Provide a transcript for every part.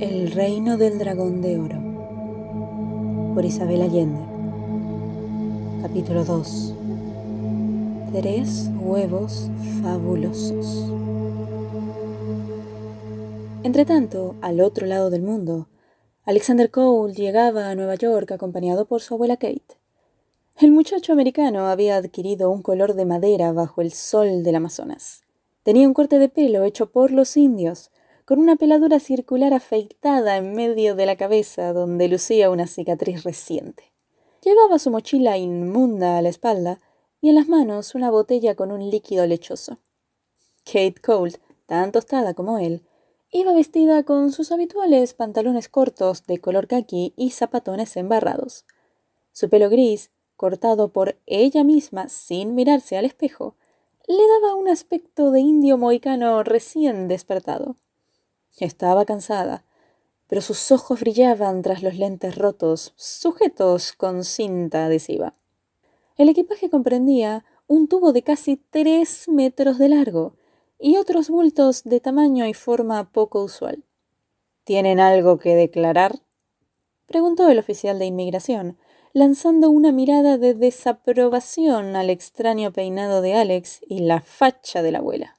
El reino del dragón de oro por Isabel Allende Capítulo 2 Tres huevos fabulosos Entretanto, al otro lado del mundo, Alexander Cole llegaba a Nueva York acompañado por su abuela Kate. El muchacho americano había adquirido un color de madera bajo el sol del Amazonas. Tenía un corte de pelo hecho por los indios, con una peladura circular afeitada en medio de la cabeza donde lucía una cicatriz reciente. Llevaba su mochila inmunda a la espalda y en las manos una botella con un líquido lechoso. Kate Colt, tan tostada como él, iba vestida con sus habituales pantalones cortos de color caqui y zapatones embarrados. Su pelo gris, cortado por ella misma sin mirarse al espejo, le daba un aspecto de indio mohicano recién despertado. Estaba cansada, pero sus ojos brillaban tras los lentes rotos, sujetos con cinta adhesiva. El equipaje comprendía un tubo de casi tres metros de largo y otros bultos de tamaño y forma poco usual. ¿Tienen algo que declarar? preguntó el oficial de inmigración, lanzando una mirada de desaprobación al extraño peinado de Alex y la facha de la abuela.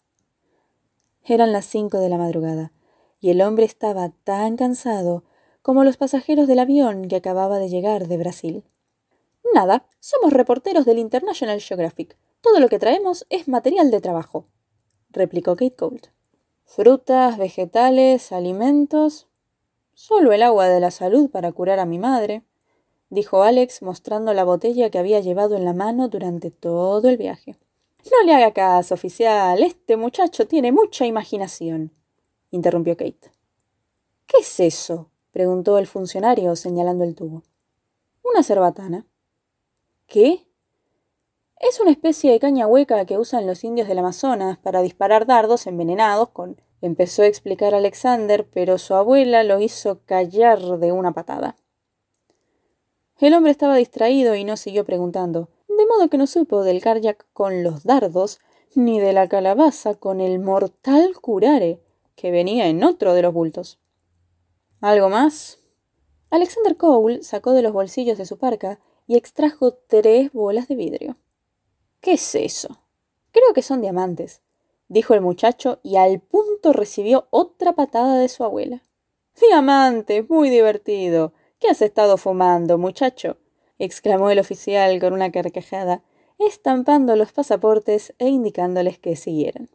Eran las cinco de la madrugada y el hombre estaba tan cansado como los pasajeros del avión que acababa de llegar de Brasil. Nada, somos reporteros del International Geographic. Todo lo que traemos es material de trabajo, replicó Kate Colt. Frutas, vegetales, alimentos. Solo el agua de la salud para curar a mi madre, dijo Alex mostrando la botella que había llevado en la mano durante todo el viaje. No le haga caso, oficial. Este muchacho tiene mucha imaginación interrumpió Kate. ¿Qué es eso? preguntó el funcionario señalando el tubo. Una cerbatana. ¿Qué? Es una especie de caña hueca que usan los indios del Amazonas para disparar dardos envenenados con. empezó a explicar Alexander, pero su abuela lo hizo callar de una patada. El hombre estaba distraído y no siguió preguntando, de modo que no supo del karyak con los dardos, ni de la calabaza con el mortal curare, que venía en otro de los bultos. ¿Algo más? Alexander Cole sacó de los bolsillos de su parca y extrajo tres bolas de vidrio. ¿Qué es eso? Creo que son diamantes, dijo el muchacho y al punto recibió otra patada de su abuela. Diamantes, muy divertido. ¿Qué has estado fumando, muchacho? exclamó el oficial con una carcajada, estampando los pasaportes e indicándoles que siguieran.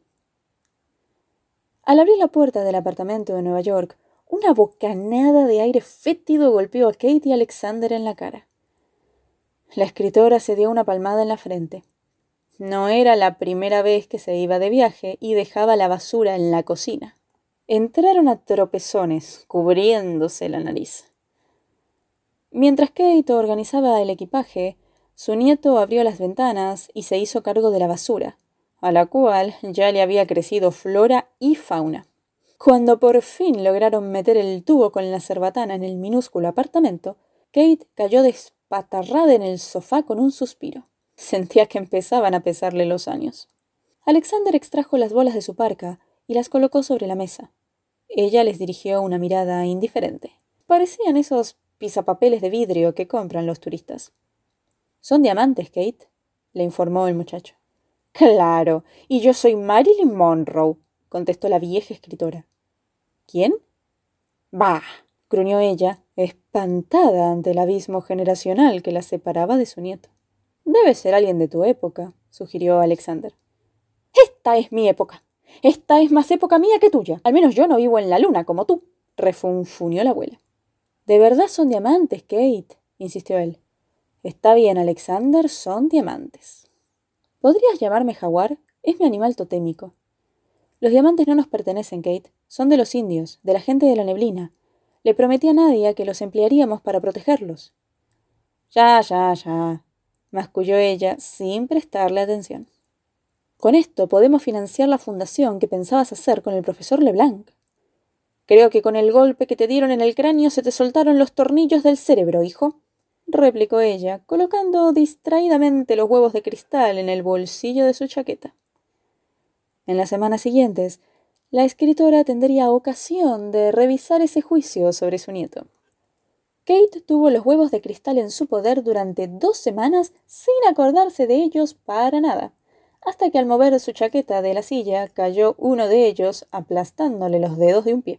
Al abrir la puerta del apartamento de Nueva York, una bocanada de aire fétido golpeó a Kate y Alexander en la cara. La escritora se dio una palmada en la frente. No era la primera vez que se iba de viaje y dejaba la basura en la cocina. Entraron a tropezones, cubriéndose la nariz. Mientras Kate organizaba el equipaje, su nieto abrió las ventanas y se hizo cargo de la basura, a la cual ya le había crecido flora y fauna. Cuando por fin lograron meter el tubo con la cerbatana en el minúsculo apartamento, Kate cayó despatarrada en el sofá con un suspiro. Sentía que empezaban a pesarle los años. Alexander extrajo las bolas de su parca y las colocó sobre la mesa. Ella les dirigió una mirada indiferente. Parecían esos pisapapeles de vidrio que compran los turistas. Son diamantes, Kate, le informó el muchacho. Claro, y yo soy Marilyn Monroe, contestó la vieja escritora. ¿Quién? Bah, gruñó ella, espantada ante el abismo generacional que la separaba de su nieto. Debe ser alguien de tu época, sugirió Alexander. Esta es mi época. Esta es más época mía que tuya. Al menos yo no vivo en la luna como tú, refunfuñó la abuela. De verdad son diamantes, Kate, insistió él. Está bien, Alexander, son diamantes. ¿Podrías llamarme jaguar? Es mi animal totémico. Los diamantes no nos pertenecen, Kate. Son de los indios, de la gente de la neblina. Le prometí a Nadia que los emplearíamos para protegerlos. Ya, ya, ya, masculló ella sin prestarle atención. Con esto podemos financiar la fundación que pensabas hacer con el profesor Leblanc. Creo que con el golpe que te dieron en el cráneo se te soltaron los tornillos del cerebro, hijo replicó ella, colocando distraídamente los huevos de cristal en el bolsillo de su chaqueta. En las semanas siguientes, la escritora tendría ocasión de revisar ese juicio sobre su nieto. Kate tuvo los huevos de cristal en su poder durante dos semanas sin acordarse de ellos para nada, hasta que al mover su chaqueta de la silla cayó uno de ellos aplastándole los dedos de un pie.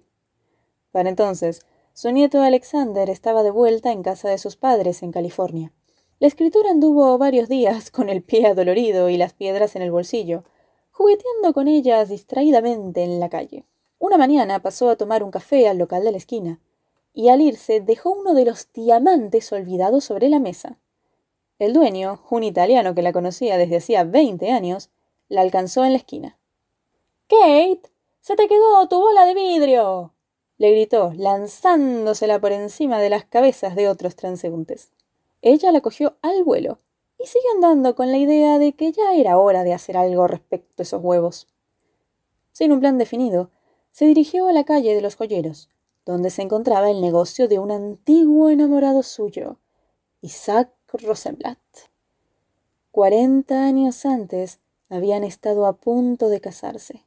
Para entonces, su nieto Alexander estaba de vuelta en casa de sus padres en California. La escritora anduvo varios días con el pie adolorido y las piedras en el bolsillo, jugueteando con ellas distraídamente en la calle. Una mañana pasó a tomar un café al local de la esquina, y al irse dejó uno de los diamantes olvidados sobre la mesa. El dueño, un italiano que la conocía desde hacía veinte años, la alcanzó en la esquina. Kate, se te quedó tu bola de vidrio. Le gritó, lanzándosela por encima de las cabezas de otros transeúntes. Ella la cogió al vuelo y siguió andando con la idea de que ya era hora de hacer algo respecto a esos huevos. Sin un plan definido, se dirigió a la calle de los joyeros, donde se encontraba el negocio de un antiguo enamorado suyo, Isaac Rosenblatt. Cuarenta años antes habían estado a punto de casarse.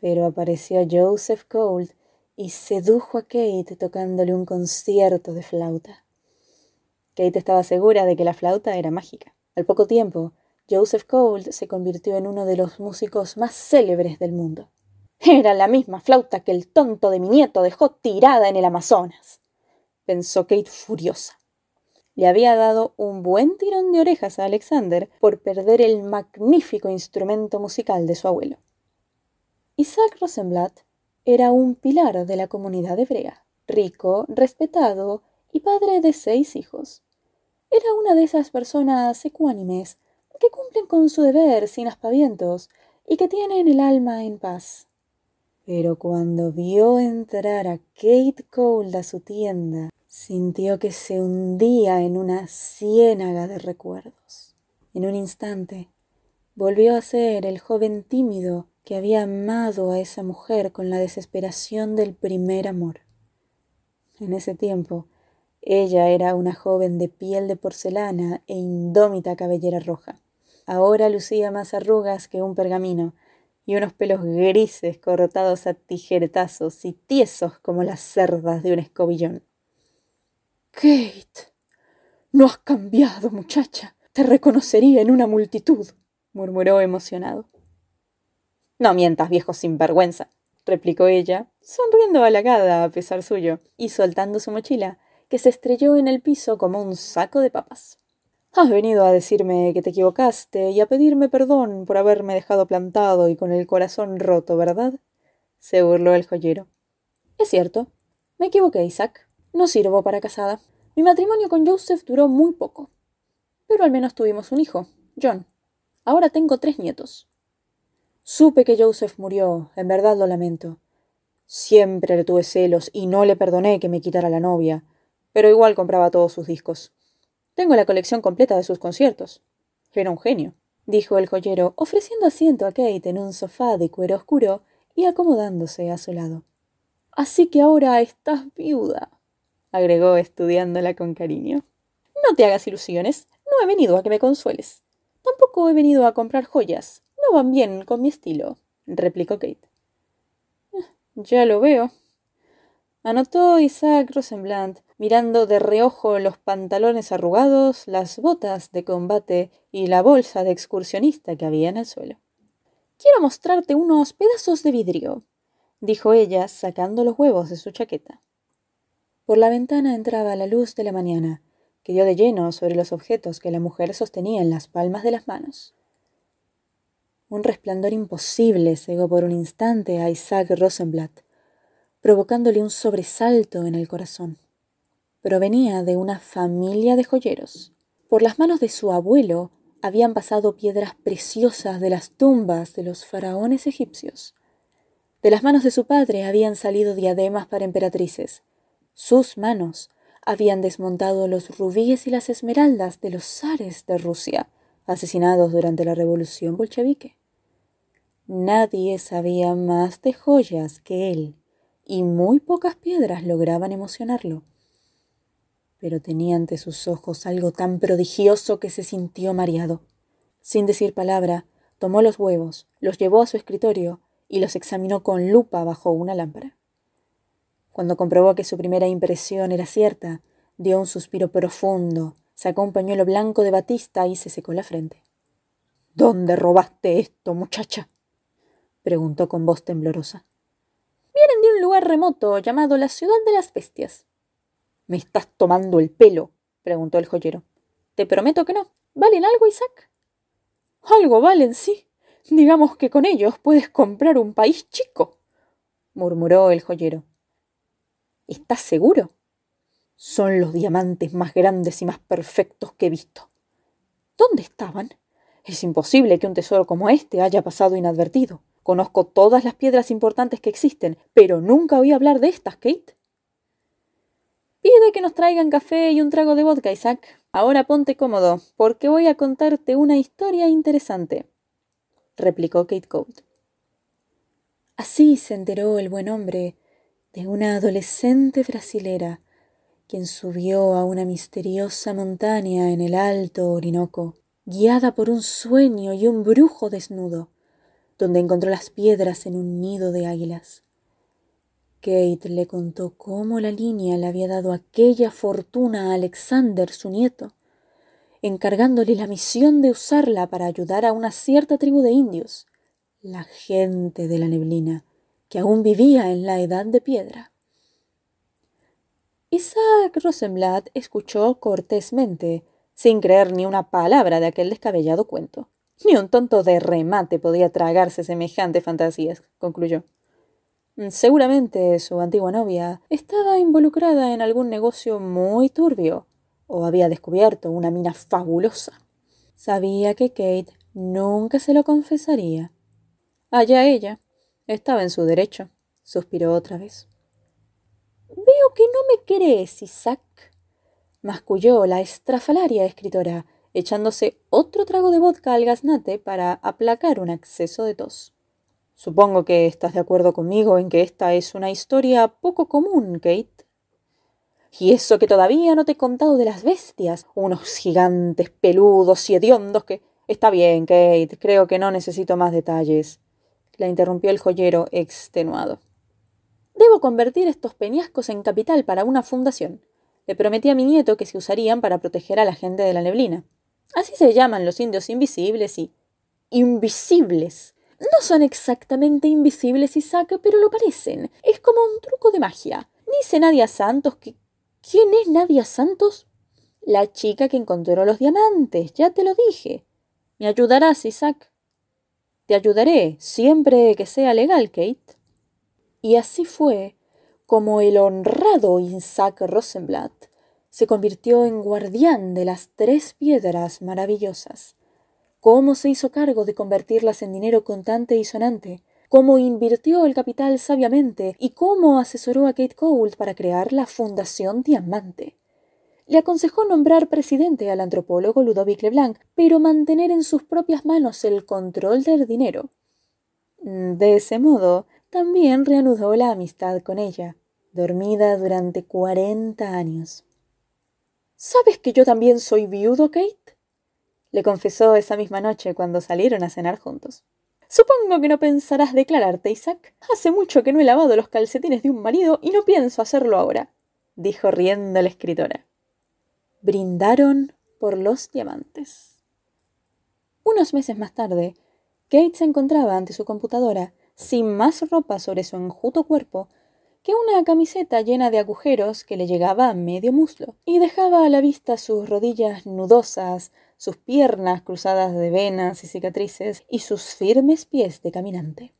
Pero apareció Joseph Gould y sedujo a Kate tocándole un concierto de flauta. Kate estaba segura de que la flauta era mágica. Al poco tiempo, Joseph Gould se convirtió en uno de los músicos más célebres del mundo. Era la misma flauta que el tonto de mi nieto dejó tirada en el Amazonas, pensó Kate furiosa. Le había dado un buen tirón de orejas a Alexander por perder el magnífico instrumento musical de su abuelo. Isaac Rosenblatt era un pilar de la comunidad hebrea, rico, respetado y padre de seis hijos. Era una de esas personas ecuánimes que cumplen con su deber sin aspavientos y que tienen el alma en paz. Pero cuando vio entrar a Kate Cole a su tienda, sintió que se hundía en una ciénaga de recuerdos. En un instante, volvió a ser el joven tímido que había amado a esa mujer con la desesperación del primer amor. En ese tiempo, ella era una joven de piel de porcelana e indómita cabellera roja. Ahora lucía más arrugas que un pergamino, y unos pelos grises cortados a tijeretazos y tiesos como las cerdas de un escobillón. Kate. No has cambiado, muchacha. Te reconocería en una multitud, murmuró emocionado. No mientas, viejo sinvergüenza, replicó ella, sonriendo halagada a pesar suyo, y soltando su mochila, que se estrelló en el piso como un saco de papas. Has venido a decirme que te equivocaste y a pedirme perdón por haberme dejado plantado y con el corazón roto, ¿verdad? se burló el joyero. Es cierto. Me equivoqué, Isaac. No sirvo para casada. Mi matrimonio con Joseph duró muy poco. Pero al menos tuvimos un hijo, John. Ahora tengo tres nietos. Supe que Joseph murió, en verdad lo lamento. Siempre le tuve celos y no le perdoné que me quitara la novia, pero igual compraba todos sus discos. Tengo la colección completa de sus conciertos. Era un genio, dijo el joyero, ofreciendo asiento a Kate en un sofá de cuero oscuro y acomodándose a su lado. Así que ahora estás viuda, agregó estudiándola con cariño. No te hagas ilusiones. No he venido a que me consueles. Tampoco he venido a comprar joyas. No van bien con mi estilo, replicó Kate. Ya lo veo. Anotó Isaac Rosenblatt, mirando de reojo los pantalones arrugados, las botas de combate y la bolsa de excursionista que había en el suelo. Quiero mostrarte unos pedazos de vidrio, dijo ella, sacando los huevos de su chaqueta. Por la ventana entraba la luz de la mañana, que dio de lleno sobre los objetos que la mujer sostenía en las palmas de las manos. Un resplandor imposible cegó por un instante a Isaac Rosenblatt, provocándole un sobresalto en el corazón provenía de una familia de joyeros. Por las manos de su abuelo habían pasado piedras preciosas de las tumbas de los faraones egipcios. De las manos de su padre habían salido diademas para emperatrices. Sus manos habían desmontado los rubíes y las esmeraldas de los zares de Rusia, asesinados durante la revolución bolchevique. Nadie sabía más de joyas que él, y muy pocas piedras lograban emocionarlo pero tenía ante sus ojos algo tan prodigioso que se sintió mareado. Sin decir palabra, tomó los huevos, los llevó a su escritorio y los examinó con lupa bajo una lámpara. Cuando comprobó que su primera impresión era cierta, dio un suspiro profundo, sacó un pañuelo blanco de batista y se secó la frente. ¿Dónde robaste esto, muchacha? Preguntó con voz temblorosa. Vienen de un lugar remoto llamado la ciudad de las bestias. ¿Me estás tomando el pelo? preguntó el joyero. Te prometo que no. ¿Valen algo, Isaac? Algo valen, sí. Digamos que con ellos puedes comprar un país chico, murmuró el joyero. ¿Estás seguro? Son los diamantes más grandes y más perfectos que he visto. ¿Dónde estaban? Es imposible que un tesoro como este haya pasado inadvertido. Conozco todas las piedras importantes que existen, pero nunca oí hablar de estas, Kate. Pide que nos traigan café y un trago de vodka, Isaac. Ahora ponte cómodo, porque voy a contarte una historia interesante, replicó Kate Colt. Así se enteró el buen hombre de una adolescente brasilera, quien subió a una misteriosa montaña en el alto Orinoco, guiada por un sueño y un brujo desnudo, donde encontró las piedras en un nido de águilas. Kate le contó cómo la línea le había dado aquella fortuna a Alexander, su nieto, encargándole la misión de usarla para ayudar a una cierta tribu de indios, la gente de la neblina, que aún vivía en la edad de piedra. Isaac Rosenblatt escuchó cortésmente, sin creer ni una palabra de aquel descabellado cuento. Ni un tonto de remate podía tragarse semejantes fantasías, concluyó. Seguramente su antigua novia estaba involucrada en algún negocio muy turbio, o había descubierto una mina fabulosa. Sabía que Kate nunca se lo confesaría. Allá ella. Estaba en su derecho. Suspiró otra vez. Veo que no me crees, Isaac, masculló la estrafalaria escritora, echándose otro trago de vodka al gaznate para aplacar un acceso de tos. Supongo que estás de acuerdo conmigo en que esta es una historia poco común, Kate. Y eso que todavía no te he contado de las bestias, unos gigantes peludos y hediondos que... Está bien, Kate, creo que no necesito más detalles. La interrumpió el joyero extenuado. Debo convertir estos peñascos en capital para una fundación. Le prometí a mi nieto que se usarían para proteger a la gente de la neblina. Así se llaman los indios invisibles y... Invisibles. No son exactamente invisibles, Isaac, pero lo parecen. Es como un truco de magia. Dice Nadia Santos que... ¿Quién es Nadia Santos? La chica que encontró los diamantes, ya te lo dije. ¿Me ayudarás, Isaac? Te ayudaré, siempre que sea legal, Kate. Y así fue como el honrado Isaac Rosenblatt se convirtió en guardián de las tres piedras maravillosas cómo se hizo cargo de convertirlas en dinero contante y sonante, cómo invirtió el capital sabiamente y cómo asesoró a Kate Cole para crear la Fundación Diamante. Le aconsejó nombrar presidente al antropólogo Ludovic Leblanc, pero mantener en sus propias manos el control del dinero. De ese modo, también reanudó la amistad con ella, dormida durante cuarenta años. ¿Sabes que yo también soy viudo, Kate? le confesó esa misma noche cuando salieron a cenar juntos. Supongo que no pensarás declararte, Isaac. Hace mucho que no he lavado los calcetines de un marido y no pienso hacerlo ahora, dijo riendo la escritora. Brindaron por los diamantes. Unos meses más tarde, Kate se encontraba ante su computadora, sin más ropa sobre su enjuto cuerpo que una camiseta llena de agujeros que le llegaba a medio muslo y dejaba a la vista sus rodillas nudosas, sus piernas cruzadas de venas y cicatrices y sus firmes pies de caminante.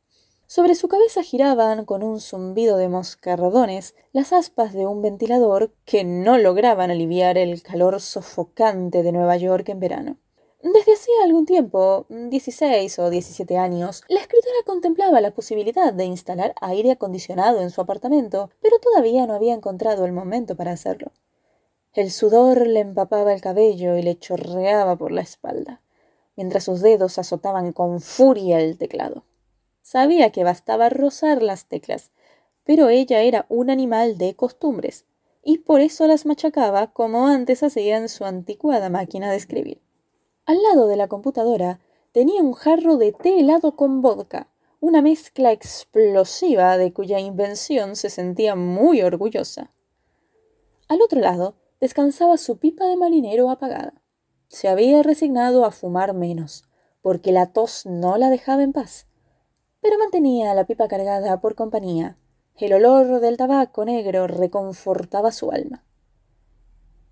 Sobre su cabeza giraban con un zumbido de moscardones las aspas de un ventilador que no lograban aliviar el calor sofocante de Nueva York en verano. Desde hacía algún tiempo, 16 o 17 años, la escritora contemplaba la posibilidad de instalar aire acondicionado en su apartamento, pero todavía no había encontrado el momento para hacerlo. El sudor le empapaba el cabello y le chorreaba por la espalda, mientras sus dedos azotaban con furia el teclado. Sabía que bastaba rozar las teclas, pero ella era un animal de costumbres, y por eso las machacaba como antes hacía en su anticuada máquina de escribir. Al lado de la computadora tenía un jarro de té helado con vodka, una mezcla explosiva de cuya invención se sentía muy orgullosa. Al otro lado descansaba su pipa de marinero apagada. Se había resignado a fumar menos, porque la tos no la dejaba en paz, pero mantenía la pipa cargada por compañía. El olor del tabaco negro reconfortaba su alma.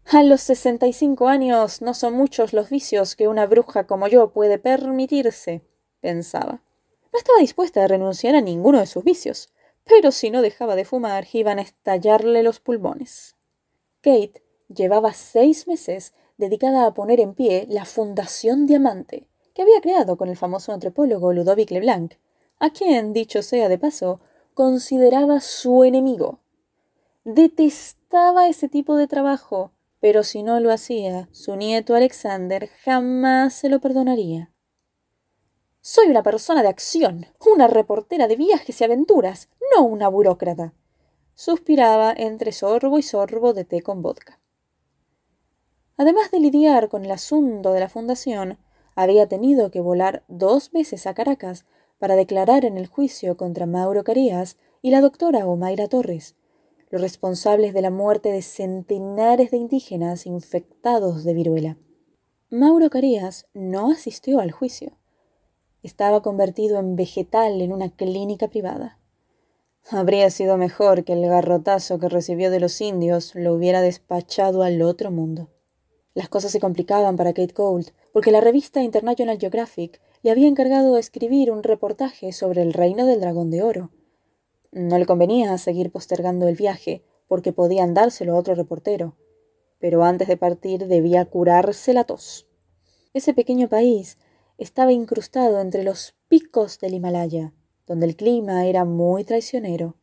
A los sesenta y cinco años no son muchos los vicios que una bruja como yo puede permitirse, pensaba. No estaba dispuesta a renunciar a ninguno de sus vicios, pero si no dejaba de fumar iban a estallarle los pulmones. Kate llevaba seis meses dedicada a poner en pie la Fundación Diamante, que había creado con el famoso antropólogo Ludovic Leblanc, a quien, dicho sea de paso, consideraba su enemigo. Detestaba ese tipo de trabajo, pero si no lo hacía, su nieto Alexander jamás se lo perdonaría. Soy una persona de acción, una reportera de viajes y aventuras, no una burócrata. Suspiraba entre sorbo y sorbo de té con vodka. Además de lidiar con el asunto de la fundación, había tenido que volar dos veces a Caracas para declarar en el juicio contra Mauro Carías y la doctora Omaira Torres, los responsables de la muerte de centenares de indígenas infectados de viruela. Mauro Carías no asistió al juicio. Estaba convertido en vegetal en una clínica privada. Habría sido mejor que el garrotazo que recibió de los indios lo hubiera despachado al otro mundo. Las cosas se complicaban para Kate Gould, porque la revista International Geographic le había encargado de escribir un reportaje sobre el reino del dragón de oro. No le convenía seguir postergando el viaje, porque podían dárselo a otro reportero, pero antes de partir debía curarse la tos. Ese pequeño país estaba incrustado entre los picos del Himalaya, donde el clima era muy traicionero.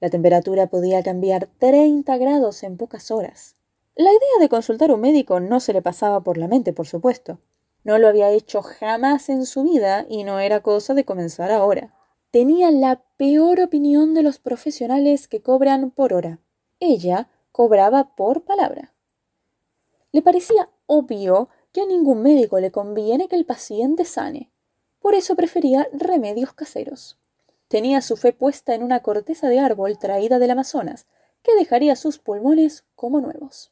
La temperatura podía cambiar 30 grados en pocas horas. La idea de consultar a un médico no se le pasaba por la mente, por supuesto. No lo había hecho jamás en su vida y no era cosa de comenzar ahora. Tenía la peor opinión de los profesionales que cobran por hora. Ella cobraba por palabra. Le parecía obvio que a ningún médico le conviene que el paciente sane. Por eso prefería remedios caseros. Tenía su fe puesta en una corteza de árbol traída del Amazonas, que dejaría sus pulmones como nuevos.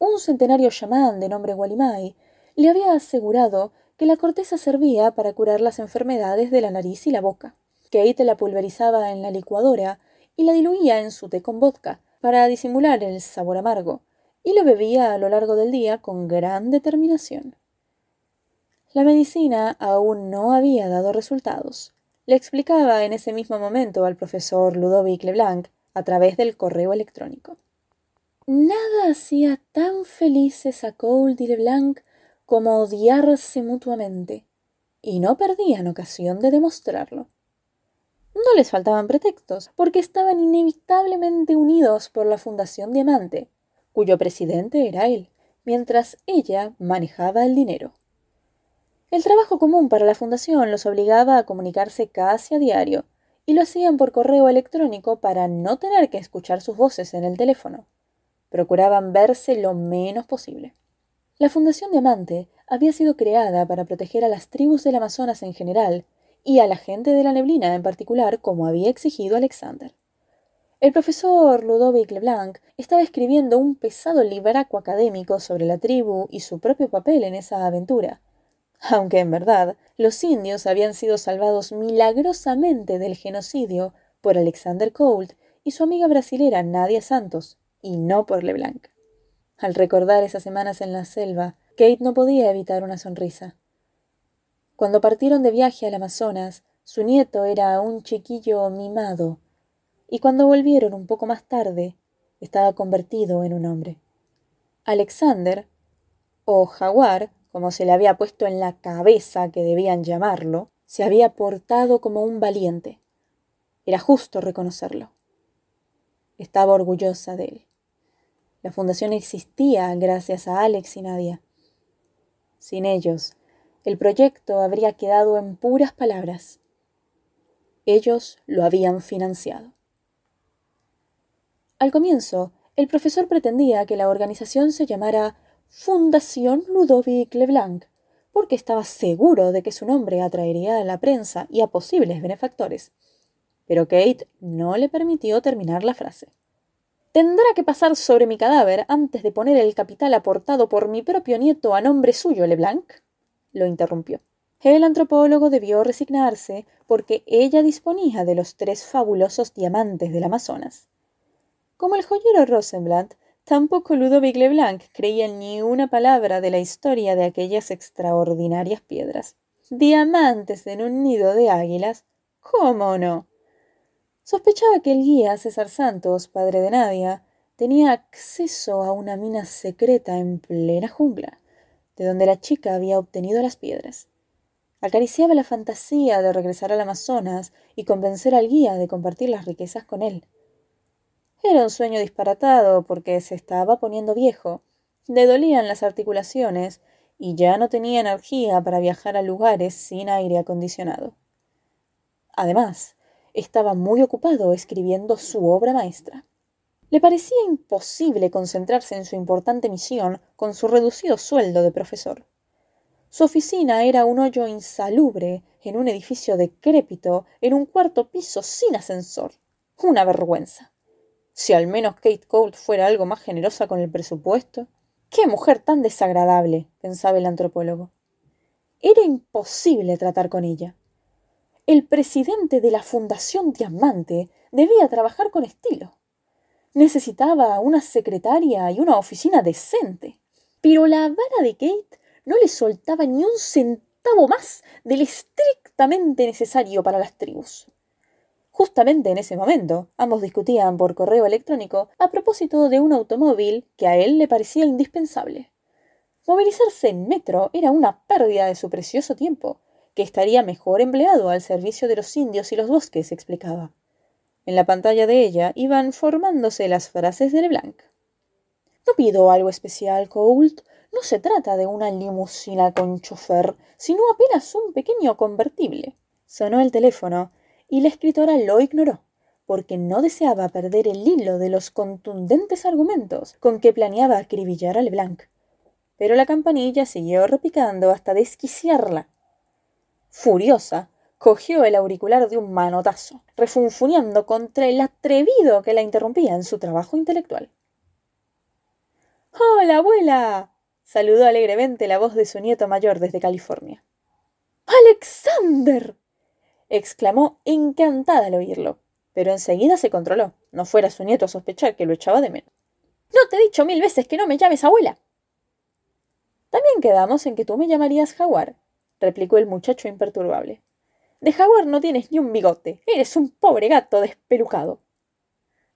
Un centenario chamán de nombre Walimai le había asegurado que la corteza servía para curar las enfermedades de la nariz y la boca. Kate la pulverizaba en la licuadora y la diluía en su té con vodka para disimular el sabor amargo, y lo bebía a lo largo del día con gran determinación. La medicina aún no había dado resultados. Le explicaba en ese mismo momento al profesor Ludovic Leblanc a través del correo electrónico. Nada hacía tan felices a Cold y Leblanc como odiarse mutuamente, y no perdían ocasión de demostrarlo. No les faltaban pretextos, porque estaban inevitablemente unidos por la Fundación Diamante, cuyo presidente era él, mientras ella manejaba el dinero. El trabajo común para la fundación los obligaba a comunicarse casi a diario, y lo hacían por correo electrónico para no tener que escuchar sus voces en el teléfono procuraban verse lo menos posible. La Fundación Diamante había sido creada para proteger a las tribus del Amazonas en general y a la gente de la neblina en particular, como había exigido Alexander. El profesor Ludovic Leblanc estaba escribiendo un pesado libraco académico sobre la tribu y su propio papel en esa aventura, aunque en verdad los indios habían sido salvados milagrosamente del genocidio por Alexander Colt y su amiga brasilera Nadia Santos, y no por LeBlanc. Al recordar esas semanas en la selva, Kate no podía evitar una sonrisa. Cuando partieron de viaje al Amazonas, su nieto era un chiquillo mimado, y cuando volvieron un poco más tarde, estaba convertido en un hombre. Alexander, o Jaguar, como se le había puesto en la cabeza que debían llamarlo, se había portado como un valiente. Era justo reconocerlo. Estaba orgullosa de él. La fundación existía gracias a Alex y Nadia. Sin ellos, el proyecto habría quedado en puras palabras. Ellos lo habían financiado. Al comienzo, el profesor pretendía que la organización se llamara Fundación Ludovic Leblanc, porque estaba seguro de que su nombre atraería a la prensa y a posibles benefactores. Pero Kate no le permitió terminar la frase. Tendrá que pasar sobre mi cadáver antes de poner el capital aportado por mi propio nieto a nombre suyo, Leblanc. lo interrumpió. El antropólogo debió resignarse porque ella disponía de los tres fabulosos diamantes del Amazonas. Como el joyero Rosenblatt, tampoco Ludovic Leblanc creía ni una palabra de la historia de aquellas extraordinarias piedras. Diamantes en un nido de águilas. ¿Cómo no? Sospechaba que el guía César Santos, padre de Nadia, tenía acceso a una mina secreta en plena jungla, de donde la chica había obtenido las piedras. Acariciaba la fantasía de regresar al Amazonas y convencer al guía de compartir las riquezas con él. Era un sueño disparatado porque se estaba poniendo viejo, le dolían las articulaciones y ya no tenía energía para viajar a lugares sin aire acondicionado. Además, estaba muy ocupado escribiendo su obra maestra. Le parecía imposible concentrarse en su importante misión con su reducido sueldo de profesor. Su oficina era un hoyo insalubre en un edificio decrépito en un cuarto piso sin ascensor. Una vergüenza. Si al menos Kate Colt fuera algo más generosa con el presupuesto. ¡Qué mujer tan desagradable! pensaba el antropólogo. Era imposible tratar con ella el presidente de la Fundación Diamante debía trabajar con estilo. Necesitaba una secretaria y una oficina decente. Pero la vara de Kate no le soltaba ni un centavo más del estrictamente necesario para las tribus. Justamente en ese momento, ambos discutían por correo electrónico a propósito de un automóvil que a él le parecía indispensable. Movilizarse en metro era una pérdida de su precioso tiempo, que estaría mejor empleado al servicio de los indios y los bosques, explicaba. En la pantalla de ella iban formándose las frases de Leblanc. No pido algo especial, Colt. No se trata de una limusina con chofer, sino apenas un pequeño convertible. Sonó el teléfono y la escritora lo ignoró, porque no deseaba perder el hilo de los contundentes argumentos con que planeaba acribillar a Leblanc. Pero la campanilla siguió repicando hasta desquiciarla Furiosa, cogió el auricular de un manotazo, refunfuñando contra el atrevido que la interrumpía en su trabajo intelectual. Hola, abuela. saludó alegremente la voz de su nieto mayor desde California. Alexander. exclamó encantada al oírlo, pero enseguida se controló, no fuera su nieto a sospechar que lo echaba de menos. No te he dicho mil veces que no me llames abuela. También quedamos en que tú me llamarías jaguar, replicó el muchacho imperturbable. De jaguar no tienes ni un bigote. Eres un pobre gato despelucado.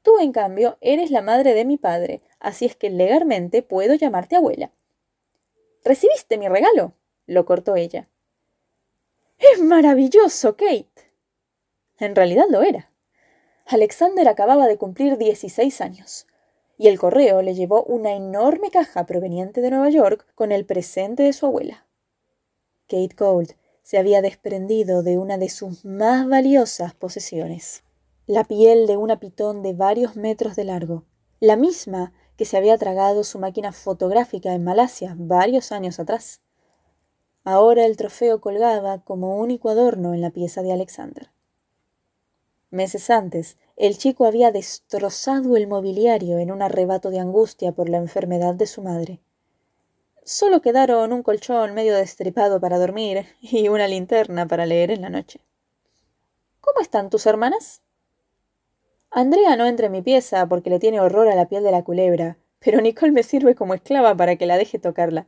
Tú, en cambio, eres la madre de mi padre, así es que legalmente puedo llamarte abuela. ¿Recibiste mi regalo? lo cortó ella. Es maravilloso, Kate. En realidad lo era. Alexander acababa de cumplir dieciséis años, y el correo le llevó una enorme caja proveniente de Nueva York con el presente de su abuela. Kate Gold se había desprendido de una de sus más valiosas posesiones, la piel de una pitón de varios metros de largo, la misma que se había tragado su máquina fotográfica en Malasia varios años atrás. Ahora el trofeo colgaba como único adorno en la pieza de Alexander. Meses antes, el chico había destrozado el mobiliario en un arrebato de angustia por la enfermedad de su madre. Solo quedaron un colchón medio destripado para dormir y una linterna para leer en la noche. ¿Cómo están tus hermanas? Andrea no entra en mi pieza porque le tiene horror a la piel de la culebra, pero Nicole me sirve como esclava para que la deje tocarla.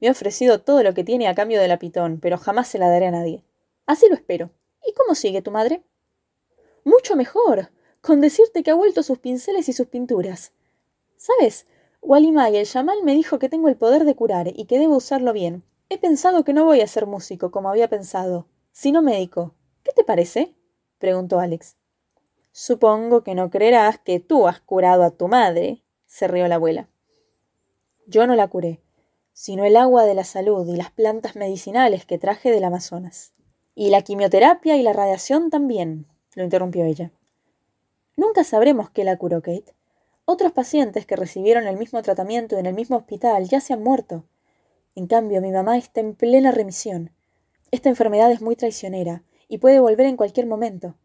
Me ha ofrecido todo lo que tiene a cambio de la pitón, pero jamás se la daré a nadie. Así lo espero. ¿Y cómo sigue tu madre? Mucho mejor, con decirte que ha vuelto sus pinceles y sus pinturas. ¿Sabes? Walimay, el yamal me dijo que tengo el poder de curar y que debo usarlo bien. He pensado que no voy a ser músico, como había pensado, sino médico. ¿Qué te parece? preguntó Alex. Supongo que no creerás que tú has curado a tu madre, se rió la abuela. Yo no la curé, sino el agua de la salud y las plantas medicinales que traje del Amazonas. Y la quimioterapia y la radiación también, lo interrumpió ella. Nunca sabremos qué la curó Kate. Otros pacientes que recibieron el mismo tratamiento en el mismo hospital ya se han muerto. En cambio, mi mamá está en plena remisión. Esta enfermedad es muy traicionera y puede volver en cualquier momento.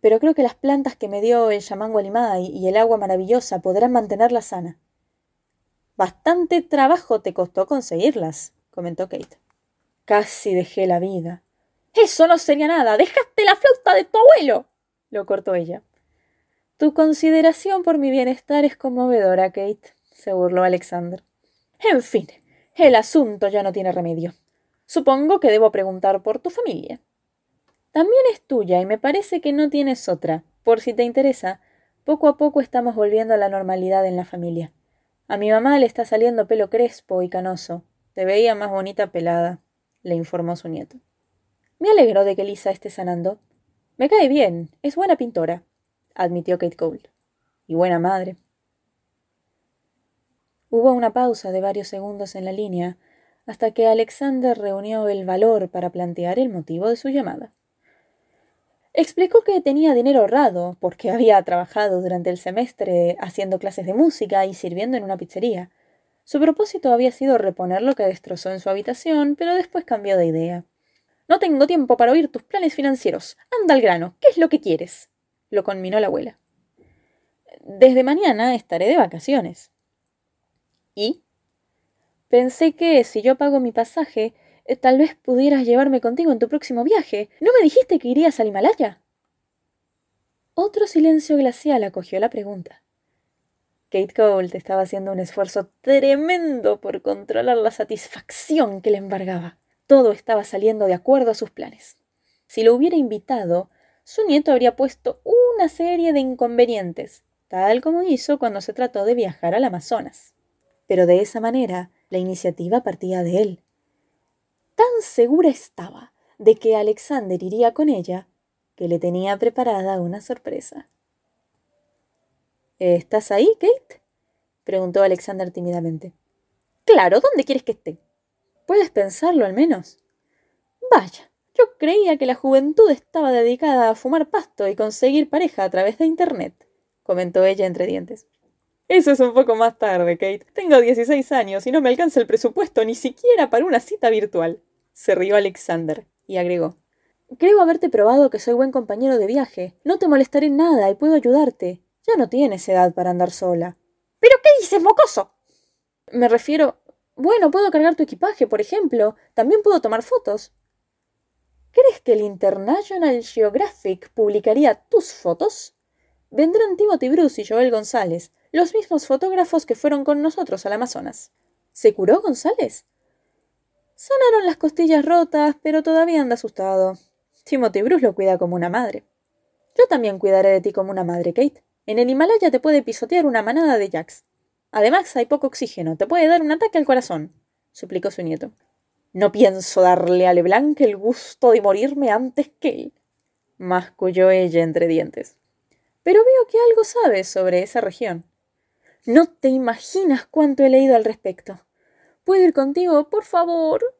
Pero creo que las plantas que me dio el chamán Gualimay y el agua maravillosa podrán mantenerla sana. Bastante trabajo te costó conseguirlas, comentó Kate. Casi dejé la vida. Eso no sería nada. Dejaste la flauta de tu abuelo. lo cortó ella. Tu consideración por mi bienestar es conmovedora, Kate, se burló Alexander. En fin, el asunto ya no tiene remedio. Supongo que debo preguntar por tu familia. También es tuya y me parece que no tienes otra. Por si te interesa, poco a poco estamos volviendo a la normalidad en la familia. A mi mamá le está saliendo pelo crespo y canoso. Te veía más bonita pelada, le informó su nieto. Me alegro de que Lisa esté sanando. Me cae bien, es buena pintora, admitió Kate Cole. Y buena madre. Hubo una pausa de varios segundos en la línea, hasta que Alexander reunió el valor para plantear el motivo de su llamada. Explicó que tenía dinero ahorrado, porque había trabajado durante el semestre haciendo clases de música y sirviendo en una pizzería. Su propósito había sido reponer lo que destrozó en su habitación, pero después cambió de idea. No tengo tiempo para oír tus planes financieros. Anda al grano. ¿Qué es lo que quieres? Lo conminó la abuela. Desde mañana estaré de vacaciones. ¿Y? Pensé que si yo pago mi pasaje, eh, tal vez pudieras llevarme contigo en tu próximo viaje. ¿No me dijiste que irías al Himalaya? Otro silencio glacial acogió la pregunta. Kate Cole estaba haciendo un esfuerzo tremendo por controlar la satisfacción que le embargaba. Todo estaba saliendo de acuerdo a sus planes. Si lo hubiera invitado, su nieto habría puesto una serie de inconvenientes, tal como hizo cuando se trató de viajar al Amazonas. Pero de esa manera, la iniciativa partía de él. Tan segura estaba de que Alexander iría con ella, que le tenía preparada una sorpresa. ¿Estás ahí, Kate? preguntó Alexander tímidamente. Claro, ¿dónde quieres que esté? Puedes pensarlo al menos. Vaya, yo creía que la juventud estaba dedicada a fumar pasto y conseguir pareja a través de Internet, comentó ella entre dientes. Eso es un poco más tarde, Kate. Tengo 16 años y no me alcanza el presupuesto ni siquiera para una cita virtual. Se rió Alexander y agregó. Creo haberte probado que soy buen compañero de viaje. No te molestaré en nada y puedo ayudarte. Ya no tienes edad para andar sola. ¿Pero qué dices, mocoso? Me refiero. Bueno, puedo cargar tu equipaje, por ejemplo. También puedo tomar fotos. ¿Crees que el International Geographic publicaría tus fotos? Vendrán Timothy Bruce y Joel González, los mismos fotógrafos que fueron con nosotros al Amazonas. ¿Se curó González? Sanaron las costillas rotas, pero todavía anda asustado. Timothy Bruce lo cuida como una madre. Yo también cuidaré de ti como una madre, Kate. En el Himalaya te puede pisotear una manada de jacks. Además, hay poco oxígeno. Te puede dar un ataque al corazón, suplicó su nieto. No pienso darle a Leblanc el gusto de morirme antes que él, masculló ella entre dientes. Pero veo que algo sabes sobre esa región. No te imaginas cuánto he leído al respecto. ¿Puedo ir contigo, por favor?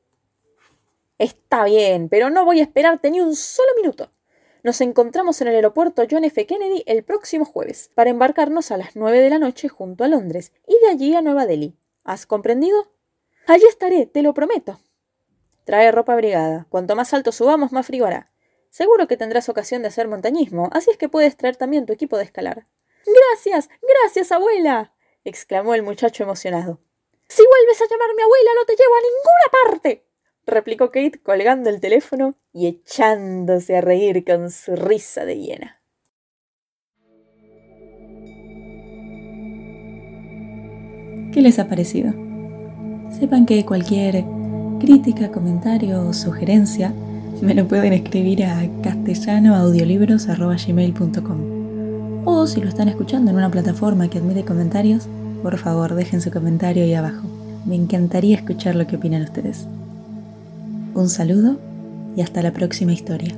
Está bien, pero no voy a esperarte ni un solo minuto. Nos encontramos en el aeropuerto John F. Kennedy el próximo jueves, para embarcarnos a las nueve de la noche junto a Londres y de allí a Nueva Delhi. ¿Has comprendido? Allí estaré, te lo prometo. Trae ropa abrigada. Cuanto más alto subamos, más frío hará. Seguro que tendrás ocasión de hacer montañismo, así es que puedes traer también tu equipo de escalar. Gracias, gracias, abuela. exclamó el muchacho emocionado. Si vuelves a llamarme abuela, no te llevo a ninguna parte. replicó Kate colgando el teléfono y echándose a reír con su risa de hiena. ¿Qué les ha parecido? Sepan que cualquier crítica, comentario o sugerencia me lo pueden escribir a castellanoaudiolibros.gmail.com o si lo están escuchando en una plataforma que admite comentarios, por favor dejen su comentario ahí abajo. Me encantaría escuchar lo que opinan ustedes. Un saludo y hasta la próxima historia.